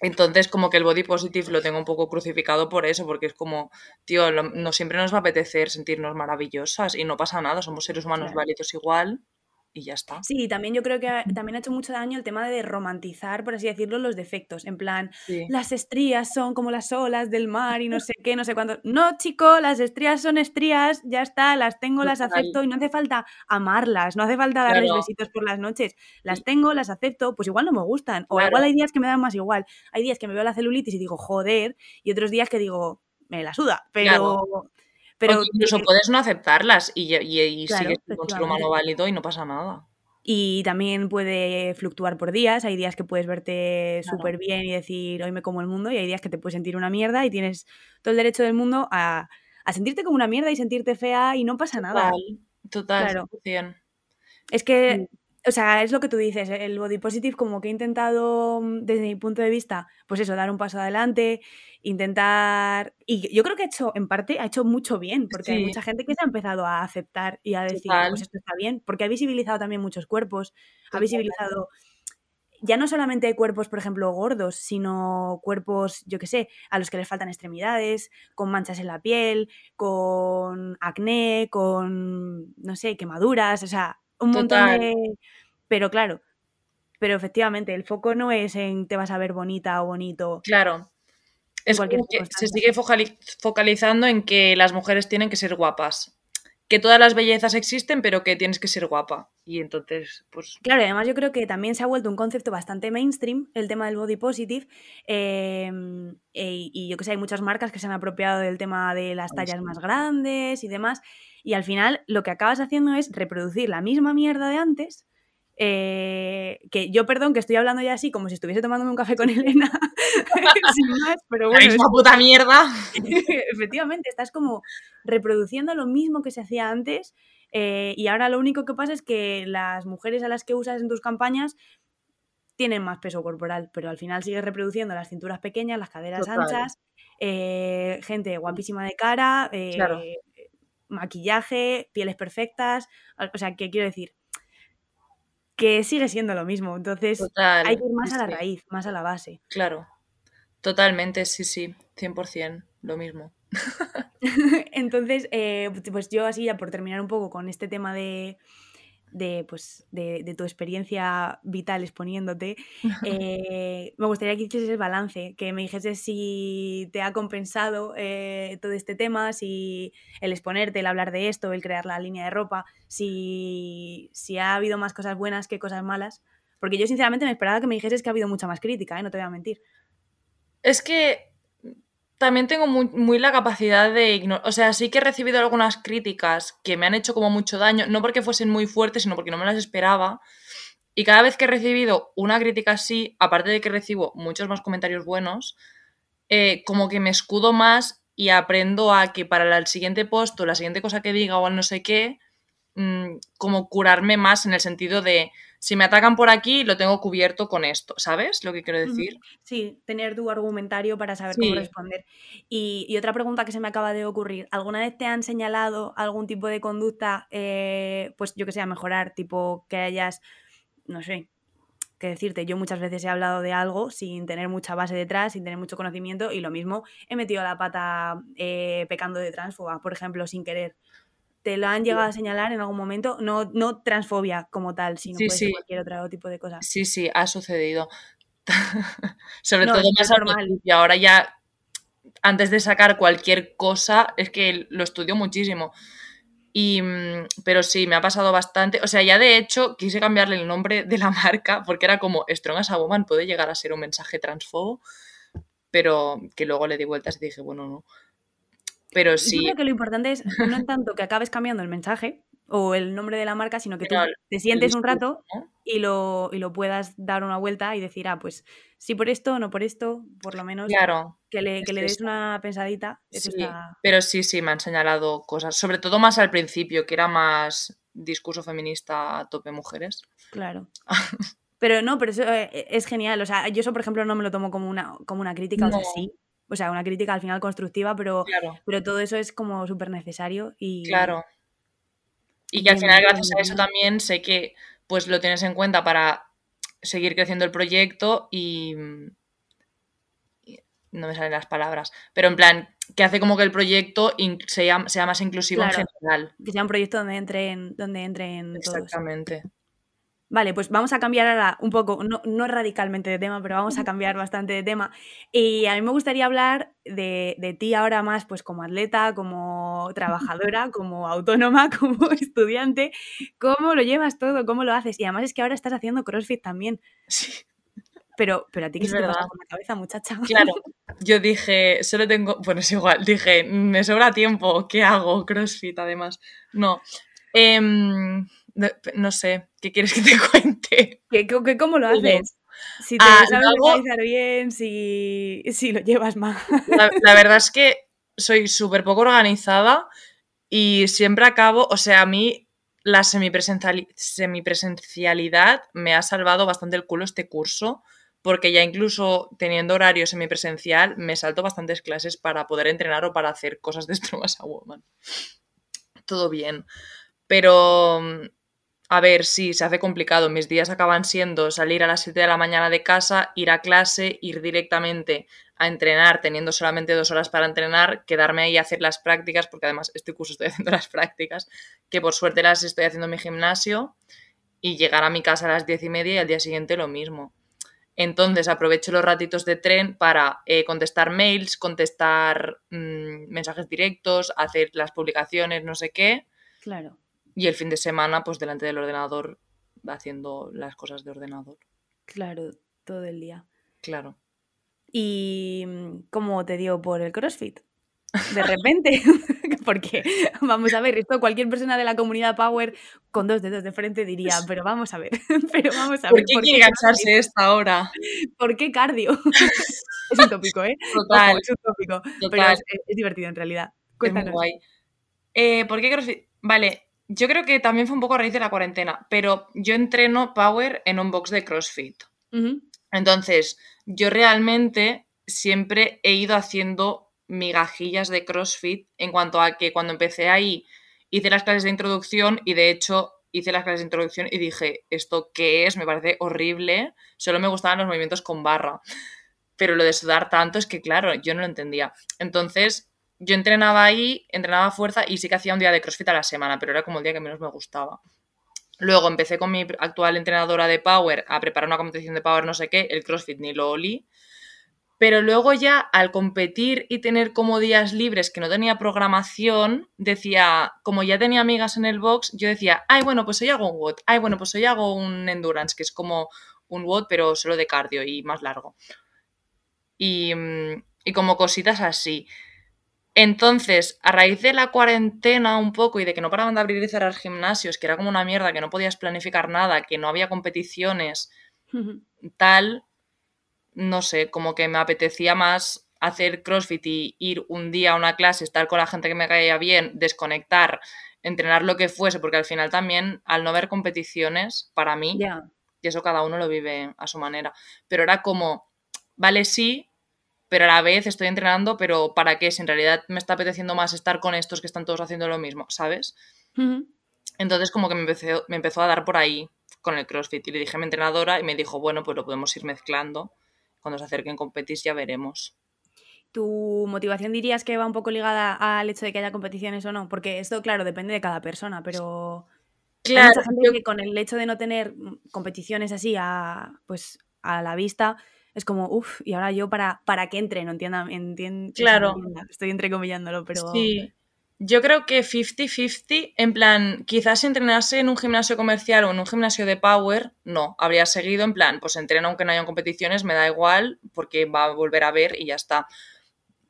Entonces, como que el body positive lo tengo un poco crucificado por eso, porque es como, tío, no siempre nos va a apetecer sentirnos maravillosas y no pasa nada, somos seres humanos válidos igual y ya está. Sí, también yo creo que también ha hecho mucho daño el tema de romantizar, por así decirlo, los defectos. En plan, las estrías son como las olas del mar y no sé qué, no sé cuándo. No, chico, las estrías son estrías, ya está, las tengo, las acepto y no hace falta amarlas, no hace falta darles besitos por las noches. Las tengo, las acepto, pues igual no me gustan. O igual hay días que me dan más igual. Hay días que me veo la celulitis y digo, joder, y otros días que digo, me la suda. Pero. Pero incluso puedes no aceptarlas y, y, sigues con ser humano válido y no pasa nada. Y también puede fluctuar por días. Hay días que puedes verte súper bien y decir, hoy me como el mundo, y hay días que te puedes sentir una mierda y tienes todo el derecho del mundo a, sentirte como una mierda y sentirte fea y no pasa nada. Total, total. Es que o sea, es lo que tú dices, el body positive como que he intentado, mm, desde mi punto de vista, pues eso, dar un paso adelante, intentar... Y yo creo que ha hecho, en parte, ha hecho mucho bien, porque hay mucha gente que se ha empezado a aceptar y a decir, pues esto está bien, porque ha visibilizado también muchos cuerpos, ha visibilizado... Ya no solamente hay cuerpos, por ejemplo, gordos, sino cuerpos, yo qué sé, a los que les faltan extremidades, con manchas en la piel, con acné, con, no sé, quemaduras, o sea, un montón de... Pero claro, pero efectivamente, el foco no es en te vas a ver bonita o bonito. Claro. Es que se sigue focalizando en que las mujeres tienen que ser guapas. Que todas las bellezas existen, pero que tienes que ser guapa. Y entonces, pues. Claro, además yo creo que también se ha vuelto un concepto bastante mainstream el tema del body positive. Em, e, y yo que sé, hay muchas marcas que se han apropiado del tema de las tallas más grandes y demás. Y al final lo que acabas haciendo es reproducir la misma mierda de antes. Eh, que yo, perdón, que estoy hablando ya así como si estuviese tomándome un café con <laughs> Elena, <laughs> sin más, pero bueno. La misma puta mierda. <laughs> Efectivamente, estás como reproduciendo lo mismo que se hacía antes eh, y ahora lo único que pasa es que las mujeres a las que usas en tus campañas tienen más peso corporal, pero al final sigues reproduciendo las cinturas pequeñas, las caderas anchas, eh, gente guapísima de cara, claro maquillaje, pieles perfectas, o sea, que quiero decir que sigue siendo lo mismo, entonces hay que ir más a la raíz, más a la base. Claro, totalmente, sí, sí, 100%, lo mismo. <laughs> entonces, eh, pues yo así ya por terminar un poco con este tema de, de, pues, de, tu experiencia vital exponiéndote, <laughs> eh, me gustaría que hicieses el balance, que me dijeses si te ha compensado eh, todo este tema, si el exponerte, el hablar de esto, el crear la línea de ropa, si, si ha habido más cosas buenas que cosas malas. Porque yo sinceramente me esperaba que me dijeses que ha habido mucha más crítica, ¿eh? no te voy a mentir. Es que también tengo muy, la capacidad de ignorar. O sea, sí que he recibido algunas críticas que me han hecho como mucho daño, no porque fuesen muy fuertes, sino porque no me las esperaba. Y cada vez que he recibido una crítica así, aparte de que recibo muchos más comentarios buenos, eh, como que me escudo más y aprendo a que para el siguiente post o la siguiente cosa que diga o al no sé qué, mm, como curarme más en el sentido de si me atacan por aquí, lo tengo cubierto con esto, ¿sabes lo que quiero decir? Sí, tener tu argumentario para saber cómo responder. Y, otra pregunta que se me acaba de ocurrir, ¿alguna vez te han señalado algún tipo de conducta, eh, pues yo que sé, a mejorar, tipo que hayas, no sé, qué decirte, yo muchas veces he hablado de algo sin tener mucha base detrás, sin tener mucho conocimiento y lo mismo he metido la pata eh, pecando de transfoba, por ejemplo, sin querer te lo han llegado a señalar en algún momento, no, no transfobia como tal, sino cualquier otro tipo de cosas. Sí, sí, ha sucedido. <laughs> Sobre todo más normal. Y ahora ya, antes de sacar cualquier cosa, es que lo estudio muchísimo. Y, mm, pero sí, me ha pasado bastante. O sea, ya de hecho quise cambiarle el nombre de la <laughs> marca porque era como Strong as a Woman puede llegar a ser un mensaje transfobo, pero que luego le di vueltas y dije, bueno, no. Pero sí. Yo creo que lo importante es <laughs> no en tanto que acabes cambiando el mensaje o el nombre de la marca, sino que tú te sientes un rato y lo, y lo puedas dar una vuelta y decir, ah, pues sí por esto, no por esto, por lo menos claro, que le, que le des una pensadita. Sí, Pero sí, sí, me han señalado cosas, sobre todo más al principio, que era más discurso feminista a tope mujeres. Claro. <laughs> pero no, pero eso eh, es genial. O sea, yo eso, por ejemplo, no me lo tomo como una, como una crítica, o sea, sí. O sea, una crítica al final constructiva, pero, pero todo eso es como súper necesario y... Claro. Y que al final, gracias a eso también sé que pues lo tienes en cuenta para seguir creciendo el proyecto y, no me salen las palabras, pero en plan, que hace como que el proyecto sea, sea más inclusivo en general. Que sea un proyecto donde entren, donde entren Exactamente. Vale, pues vamos a cambiar ahora un poco, no, radicalmente de tema, pero vamos a cambiar bastante de tema. Y a mí me gustaría hablar de, ti ahora más, pues como atleta, como trabajadora, <laughs> como autónoma, <laughs> como estudiante. ¿Cómo lo llevas todo? ¿Cómo lo haces? Y además es que ahora estás haciendo CrossFit también. Sí. Pero, pero a ti qué se te pasa por la cabeza, muchacha. Claro, <laughs> yo dije, solo tengo, bueno, es igual, dije, me sobra tiempo, ¿qué hago? CrossFit, además. No. Eh, no sé, ¿qué quieres que te <laughs> cuente? ¿Qué, cómo lo haces? Si te ah, sabes organizar bien, si, lo llevas mal. <laughs> La, verdad es que soy súper poco organizada y siempre acabo, o sea, a mí la semipresencialidad me ha salvado bastante el culo este curso, porque ya incluso teniendo horario semipresencial me salto bastantes clases para poder entrenar o para hacer cosas de <laughs> Strong a Woman. Todo bien. Pero a ver, sí, se hace complicado. Mis días acaban siendo salir a las 7 de la mañana de casa, ir a clase, ir directamente a entrenar, teniendo solamente dos horas para entrenar, quedarme ahí a hacer las prácticas, porque además este curso estoy <laughs> haciendo las prácticas, que por suerte las estoy haciendo en mi gimnasio, y llegar a mi casa a las diez y media y al día siguiente lo mismo. Entonces aprovecho los ratitos de tren para eh, contestar mails, contestar mm, mensajes directos, hacer las publicaciones, no sé qué. Claro y el fin de semana, pues delante del ordenador, haciendo las cosas de ordenador. Claro, todo el día. Claro. ¿Y mm, cómo te dio por el CrossFit? De repente, <laughs> porque vamos a ver, esto cualquier persona de la comunidad Power con dos dedos de frente diría, <laughs> pero vamos a ver, <laughs> pero vamos a ver. ¿Por qué quiere cansarse esta hora? ¿Por qué cardio? es un tópico, ¿eh? Total. es un tópico, pero es, divertido en realidad. Cuéntanos. guay. Eh, ¿Por qué CrossFit? Vale, yo creo que también fue un poco a raíz de la cuarentena, pero yo entreno Power en un box de CrossFit. Entonces, yo realmente siempre he ido haciendo migajillas de CrossFit en cuanto a que cuando empecé ahí hice las clases de introducción y de hecho hice las clases de introducción y dije, ¿esto qué es? Me parece horrible, solo me gustaban los movimientos con barra. Pero lo de sudar tanto es que, claro, yo no lo entendía. Entonces, yo entrenaba ahí, entrenaba fuerza y sí que hacía un día de CrossFit a la semana, pero era como el día que menos me gustaba. Luego empecé con mi actual entrenadora de Power a preparar una competición de Power, no sé qué, el CrossFit ni lo olí. Pero luego ya al competir y tener como días libres que no tenía programación, decía, como ya tenía amigas en el box, yo decía, ay, bueno, pues hoy hago un WOD, ay, bueno, pues hoy hago un Endurance, que es como un WOD, pero solo de cardio y más largo. Y, mm, y como cositas así. Entonces, a raíz de la cuarentena un poco y de que no paraban de abrir y cerrar gimnasios, que era como una mierda, que no podías planificar nada, que no había competiciones, tal, no sé, como que me apetecía más hacer CrossFit y ir un día a una clase, estar con la gente que me caía bien, desconectar, entrenar lo que fuese, porque al final también, al no ver competiciones, para mí, y eso cada uno lo vive a su manera, pero era como, vale, sí, pero a la vez estoy entrenando, pero ¿para qué? Si en realidad me está apeteciendo más estar con estos que están todos haciendo lo mismo, ¿sabes? Entonces como que me empezó, me empezó a dar por ahí con el CrossFit y le dije a mi entrenadora y me dijo, bueno, pues lo podemos ir mezclando. Cuando se acerquen competis ya veremos. ¿Tu motivación dirías que va un poco ligada al hecho de que haya competiciones o no? Porque esto, claro, depende de cada persona, pero... Claro, Hay mucha gente que con el hecho de no tener competiciones así a, pues, a la vista es como, uff, y ahora yo para, para qué entreno, entienda, entiendo, claro. estoy entrecomillándolo, pero... Sí, Yo creo que 50-50, en plan, quizás si entrenase en un gimnasio comercial o en un gimnasio de power, no, habría seguido en plan, pues entreno aunque no hayan competiciones, me da igual porque va a volver a ver y ya está.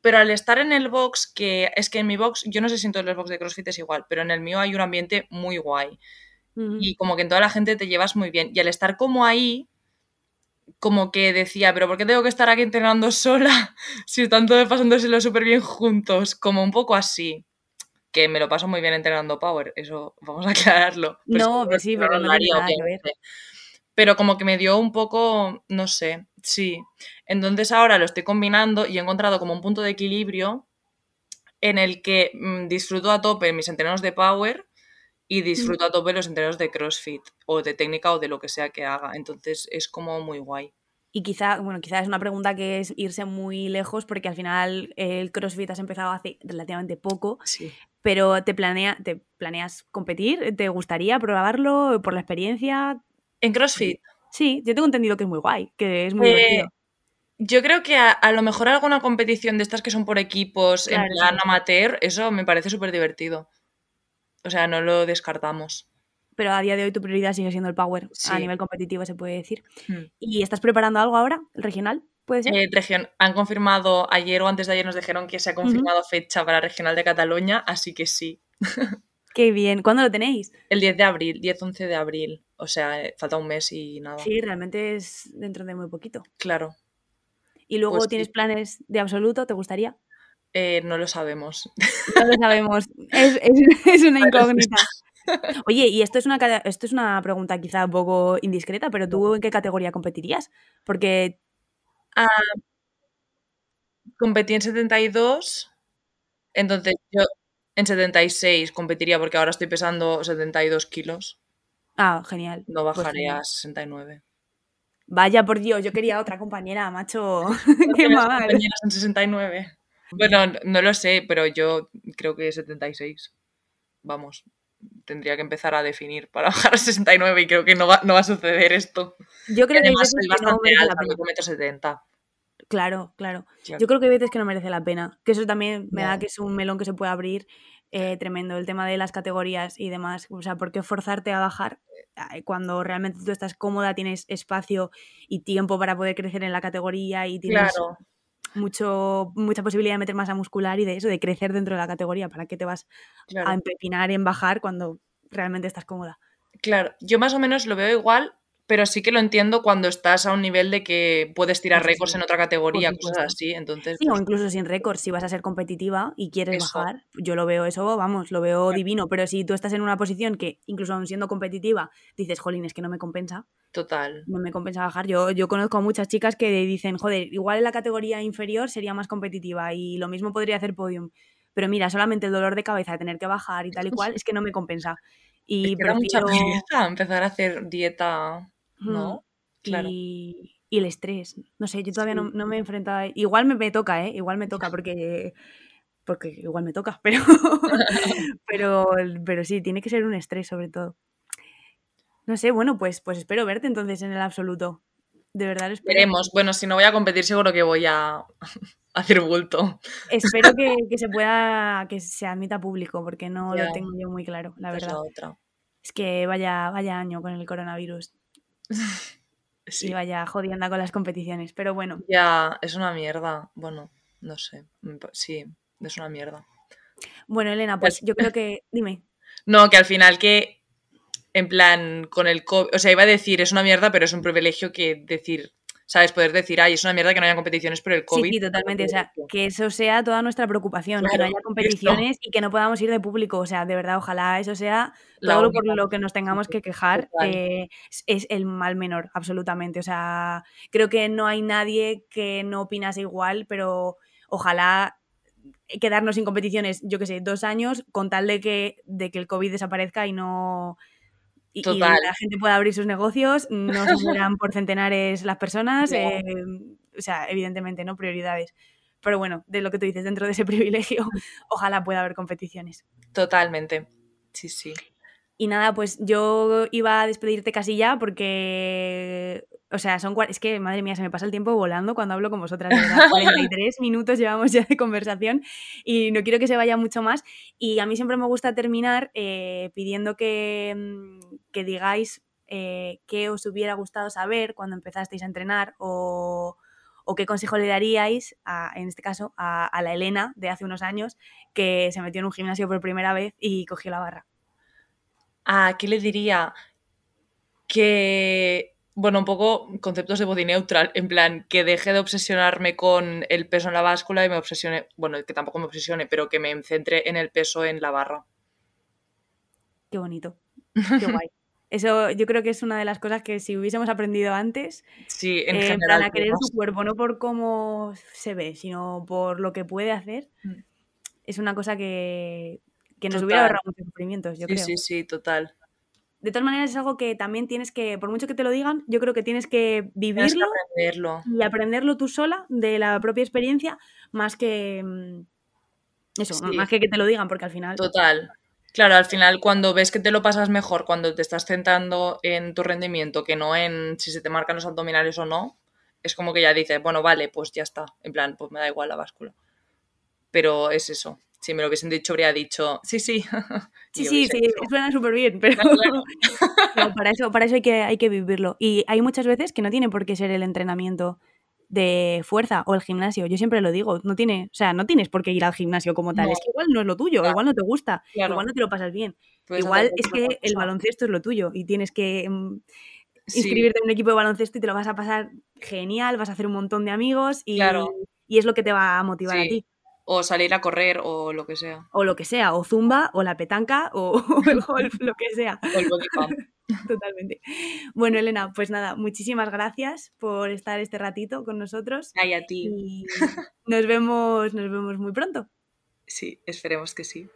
Pero al estar en el box, que es que en mi box, yo no sé si en todos los box de CrossFit es igual, pero en el mío hay un ambiente muy guay. Y como que en toda la gente te llevas muy bien. Y al estar como ahí, como que decía, pero ¿por qué tengo que estar aquí entrenando sola <laughs> si están todos pasándoselo súper bien juntos? Como un poco así que me lo paso muy bien entrenando Power, eso <laughs> vamos a aclararlo. no, pues sí, pero no Pero como que me dio un poco, no sé, sí. Entonces ahora lo estoy combinando y he encontrado como un punto de equilibrio en el que mm, disfruto a tope mis entrenos de Power y disfruto a tope los entrenos de CrossFit o de técnica o de lo que sea que haga. Entonces es como muy guay. Y quizá, bueno, quizá es una pregunta que es irse muy lejos porque al final el CrossFit has empezado hace relativamente poco. Sí. Pero ¿te, planea, ¿te planeas competir? ¿Te gustaría probarlo por la experiencia? ¿En CrossFit? Sí, yo tengo entendido que es muy guay, que es muy divertido. Eh, yo creo que a, lo mejor alguna competición de estas que son por equipos, en plan amateur, eso me parece súper divertido. O sea, no lo descartamos. Pero a día de hoy tu prioridad sigue siendo el power a nivel competitivo, se puede decir. Hmm. ¿Y estás preparando algo ahora, el regional? ¿Puede ser? Eh, han confirmado ayer o antes de ayer nos dijeron que se ha confirmado fecha para regional de Cataluña, así que sí. <laughs> Qué bien. ¿Cuándo lo tenéis? El 10 de abril, 10-11 de abril. O sea, eh, falta un mes y nada. Sí, realmente es dentro de muy poquito. Claro. ¿Y luego pues tienes planes de absoluto? ¿Te gustaría? Eh, no lo sabemos. No lo sabemos. Es, <laughs> una <laughs> incógnita. <laughs> Oye, y esto es una, esto es una pregunta quizá un poco indiscreta, pero ¿tú en qué categoría competirías? Porque Ah, competí en 72, entonces yo en 76 competiría porque ahora estoy pesando 72 kilos. Ah, genial. No pues bajaré a 69. Vaya, por Dios, yo quería otra compañera, macho. Qué mal. compañeras en 69. Bueno, no lo sé, pero yo creo que 76. Vamos, tendría que empezar a definir para <laughs> bajar a 69 y creo que no va, no va a suceder esto. Yo creo que además bastante alta, metro 70. Claro, claro. Yo creo que hay veces que no merece la pena. Que eso también me da que es un melón que se puede abrir eh, tremendo. El tema de las categorías y demás. O sea, ¿por qué forzarte a bajar cuando realmente tú estás cómoda, tienes espacio y tiempo para poder crecer en la categoría y tienes mucho, mucha posibilidad de meter masa muscular y de eso, de crecer dentro de la categoría? ¿Para qué te vas a empepinar en bajar cuando realmente estás cómoda? Claro, yo más o menos lo veo igual, pero sí que lo entiendo cuando estás a un nivel de que puedes tirar récords en otra categoría, cosas así. Entonces, sí, o pues incluso sin récords, si vas a ser competitiva y quieres bajar, yo lo veo eso, vamos, lo veo divino. Pero si tú estás en una posición que, incluso aún siendo competitiva, dices, jolín, es que no me compensa. Total. No me compensa bajar. Yo, yo conozco a muchas chicas que dicen, joder, igual en la categoría inferior sería más competitiva y lo mismo podría hacer podium. Pero mira, solamente el dolor de cabeza de tener que bajar y tal y cual, <laughs> es que no me compensa. Y es mucha empezar a hacer dieta ¿no? Claro. Y, el estrés. No sé, yo todavía no, me he enfrentado. Igual me, toca, ¿eh? Igual me toca <laughs> porque. Porque igual me toca, <laughs> pero, <laughs> pero, pero sí, tiene que ser un estrés sobre todo. No sé, bueno, pues, pues espero verte entonces en el absoluto. De verdad espero. Veremos. Bueno, si no voy a competir, seguro que voy a hacer bulto. Espero que, se pueda, que se admita público, porque no lo tengo yo muy claro, la verdad. Es que vaya, vaya año con el coronavirus. <laughs> Sí. Y vaya jodiendo con las competiciones, pero bueno. Ya, es una mierda. Bueno, no sé. Sí, es una mierda. Bueno, Elena, pues yo creo que. Dime. No, que al final que. En plan, con el COVID. O sea, iba a decir, es una mierda, pero es un privilegio que decir, ¿sabes? Poder decir, ay, es una mierda que no haya competiciones por el COVID. Sí, totalmente. O sea, que eso sea toda nuestra preocupación, que no haya competiciones y que no podamos ir de público. O sea, de verdad, ojalá eso sea todo lo por lo que nos tengamos que quejar. Eh, es el mal menor, absolutamente. O sea, creo que no hay nadie que no opinase igual, pero ojalá quedarnos sin competiciones, yo qué sé, dos años, con tal de que, de que el COVID desaparezca y no y, la gente pueda abrir sus negocios, no se mueran por centenares las personas, <laughs> eh, o sea, evidentemente, ¿no? Prioridades. Pero bueno, de lo que tú dices, dentro de ese <laughs> privilegio, ojalá pueda haber competiciones. Totalmente, sí, sí. Y nada, pues yo iba a despedirte casi ya porque, o sea, son es que, madre mía, se me pasa el tiempo volando cuando hablo con vosotras, de verdad. 43 <laughs> minutos llevamos ya de conversación y no quiero que se vaya mucho más. Y a mí siempre me gusta terminar eh, pidiendo que, mm, que digáis eh, qué os hubiera gustado saber cuando empezasteis a entrenar o, o qué consejo le daríais, a, en este caso, a, a la Elena de hace unos años que se metió en un gimnasio por primera vez y cogió la barra. ¿A qué le diría? Que, bueno, un poco conceptos de body neutral, en plan, que deje de obsesionarme con el peso en la báscula y me obsesione, bueno, que tampoco me obsesione, pero que me centre en el peso en la barra. Qué bonito. Qué guay. <laughs> Eso yo creo que es una de las cosas que si hubiésemos aprendido antes, sí, en eh, general, a querer tu cuerpo, no por cómo se ve, sino por lo que puede hacer, mm. es una cosa que, que nos hubiera ahorrado muchos sufrimientos, yo sí, creo. Sí, sí, total. De todas maneras, es algo que también tienes que, por mucho que te lo digan, yo creo que tienes que vivirlo aprenderlo. y aprenderlo tú sola de la propia experiencia, más que mm, eso, más que que te lo digan, porque al final. Total. Claro, al final cuando ves que te lo pasas mejor, cuando te estás centrando en tu rendimiento, que no en si se te marcan los abdominales o no, es como que ya dices, bueno, vale, pues ya está. En plan, pues me da igual la báscula. Pero es eso, si me lo hubiesen dicho, habría dicho, sí, sí. <laughs> Sí, sí, sí, suena súper bien, pero <laughs> para, eso, para eso hay que, hay que vivirlo. Y hay muchas veces que no tiene por qué ser el entrenamiento de fuerza o el gimnasio. Yo siempre lo digo, no tiene, o sea, no tienes por qué ir al gimnasio como tal. Es que igual no es lo tuyo, igual no te gusta, igual no te lo pasas bien. igual es que el baloncesto es lo tuyo y tienes que mm, inscribirte en un equipo de baloncesto y te lo vas a pasar genial, vas a hacer un montón de amigos y, y es lo que te va a motivar a ti o salir a correr o lo que sea. O lo que sea, o zumba, o la petanca, o, <laughs> el golf, lo que sea. <laughs> O el body <laughs> Totalmente. Bueno, Elena, pues nada, muchísimas gracias por estar este ratito con nosotros. Ay, a ti. Y nos vemos, nos vemos muy pronto. Sí, esperemos que sí.